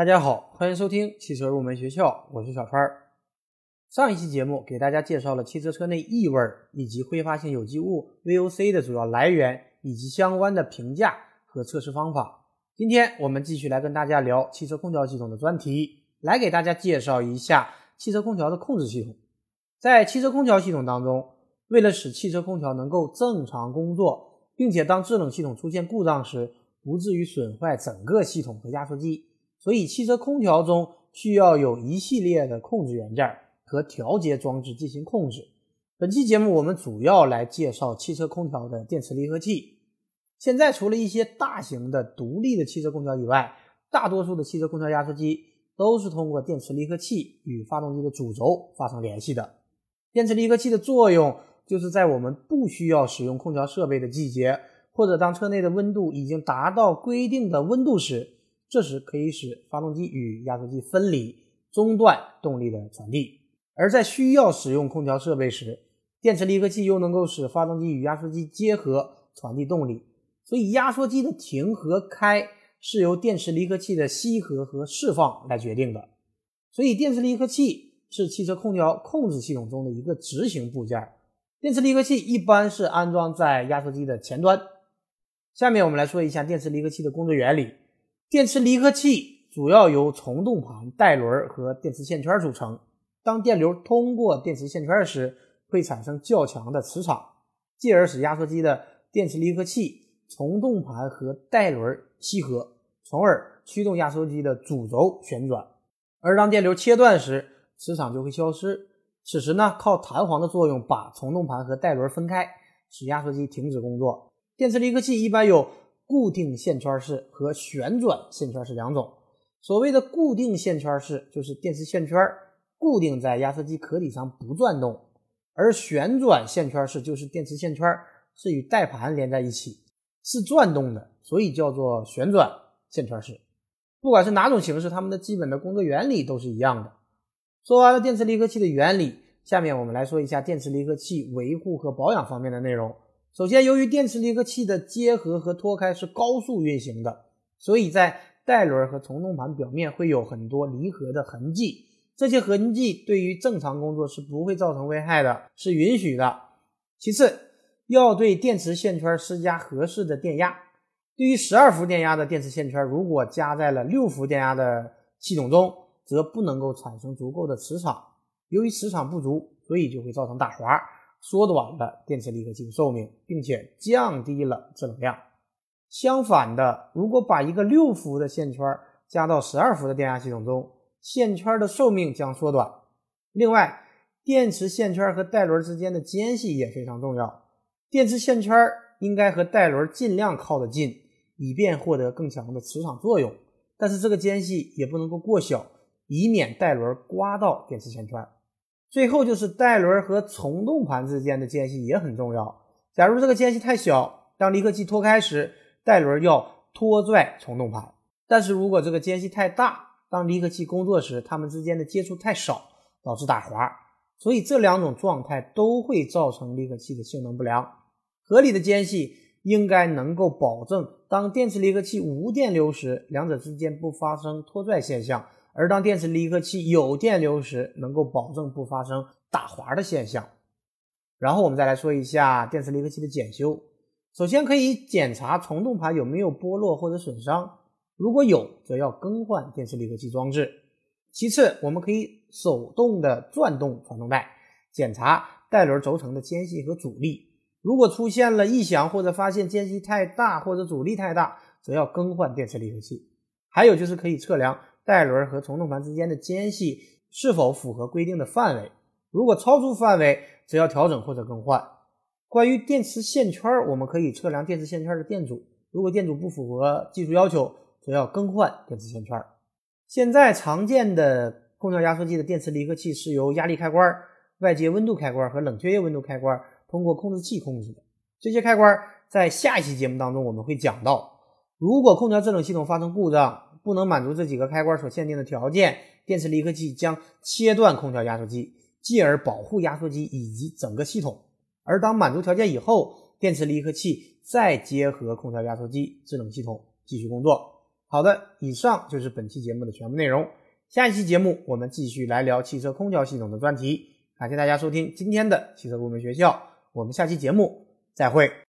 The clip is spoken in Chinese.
大家好，欢迎收听汽车入门学校，我是小川。上一期节目给大家介绍了汽车车内异味以及挥发性有机物 VOC 的主要来源以及相关的评价和测试方法。今天我们继续来跟大家聊汽车空调系统的专题，来给大家介绍一下汽车空调的控制系统。在汽车空调系统当中，为了使汽车空调能够正常工作，并且当制冷系统出现故障时不至于损坏整个系统和压缩机。所以，汽车空调中需要有一系列的控制元件和调节装置进行控制。本期节目我们主要来介绍汽车空调的电磁离合器。现在，除了一些大型的独立的汽车空调以外，大多数的汽车空调压缩机都是通过电磁离合器与发动机的主轴发生联系的。电磁离合器的作用就是在我们不需要使用空调设备的季节，或者当车内的温度已经达到规定的温度时。这时可以使发动机与压缩机分离，中断动力的传递；而在需要使用空调设备时，电磁离合器又能够使发动机与压缩机结合，传递动力。所以，压缩机的停和开是由电磁离合器的吸合和释放来决定的。所以，电磁离合器是汽车空调控制系统中的一个执行部件。电磁离合器一般是安装在压缩机的前端。下面我们来说一下电磁离合器的工作原理。电磁离合器主要由从动盘、带轮和电磁线圈组成。当电流通过电磁线圈时，会产生较强的磁场，继而使压缩机的电磁离合器、从动盘和带轮吸合，从而驱动压缩机的主轴旋转。而当电流切断时，磁场就会消失。此时呢，靠弹簧的作用把从动盘和带轮分开，使压缩机停止工作。电磁离合器一般有。固定线圈式和旋转线圈式两种。所谓的固定线圈式，就是电磁线圈固定在压缩机壳体上不转动；而旋转线圈式就是电磁线圈是与带盘连在一起，是转动的，所以叫做旋转线圈式。不管是哪种形式，它们的基本的工作原理都是一样的。说完了电磁离合器的原理，下面我们来说一下电磁离合器维护和保养方面的内容。首先，由于电磁离合器的接合和脱开是高速运行的，所以在带轮和从动盘表面会有很多离合的痕迹。这些痕迹对于正常工作是不会造成危害的，是允许的。其次，要对电磁线圈施加合适的电压。对于十二伏电压的电磁线圈，如果加在了六伏电压的系统中，则不能够产生足够的磁场。由于磁场不足，所以就会造成打滑。缩短了电池离合器的寿命，并且降低了制冷量。相反的，如果把一个六伏的线圈加到十二伏的电压系统中，线圈的寿命将缩短。另外，电池线圈和带轮之间的间隙也非常重要。电池线圈应该和带轮尽量靠得近，以便获得更强的磁场作用。但是这个间隙也不能够过小，以免带轮刮到电池线圈。最后就是带轮和从动盘之间的间隙也很重要。假如这个间隙太小，当离合器脱开时，带轮要拖拽从动盘；但是如果这个间隙太大，当离合器工作时，它们之间的接触太少，导致打滑。所以这两种状态都会造成离合器的性能不良。合理的间隙应该能够保证，当电磁离合器无电流时，两者之间不发生拖拽现象。而当电磁离合器有电流时，能够保证不发生打滑的现象。然后我们再来说一下电磁离合器的检修。首先可以检查从动盘有没有剥落或者损伤，如果有，则要更换电磁离合器装置。其次，我们可以手动的转动传动带，检查带轮轴承的间隙和阻力。如果出现了异响或者发现间隙太大或者阻力太大，则要更换电磁离合器。还有就是可以测量。带轮和从动盘之间的间隙是否符合规定的范围？如果超出范围，则要调整或者更换。关于电磁线圈，我们可以测量电磁线圈的电阻，如果电阻不符合技术要求，则要更换电磁线圈。现在常见的空调压缩机的电磁离合器是由压力开关、外接温度开关和冷却液温度开关通过控制器控制的。这些开关在下一期节目当中我们会讲到。如果空调制冷系统发生故障，不能满足这几个开关所限定的条件，电磁离合器将切断空调压缩机，继而保护压缩机以及整个系统。而当满足条件以后，电磁离合器再结合空调压缩机制冷系统继续工作。好的，以上就是本期节目的全部内容。下一期节目我们继续来聊汽车空调系统的专题。感谢大家收听今天的汽车入门学校，我们下期节目再会。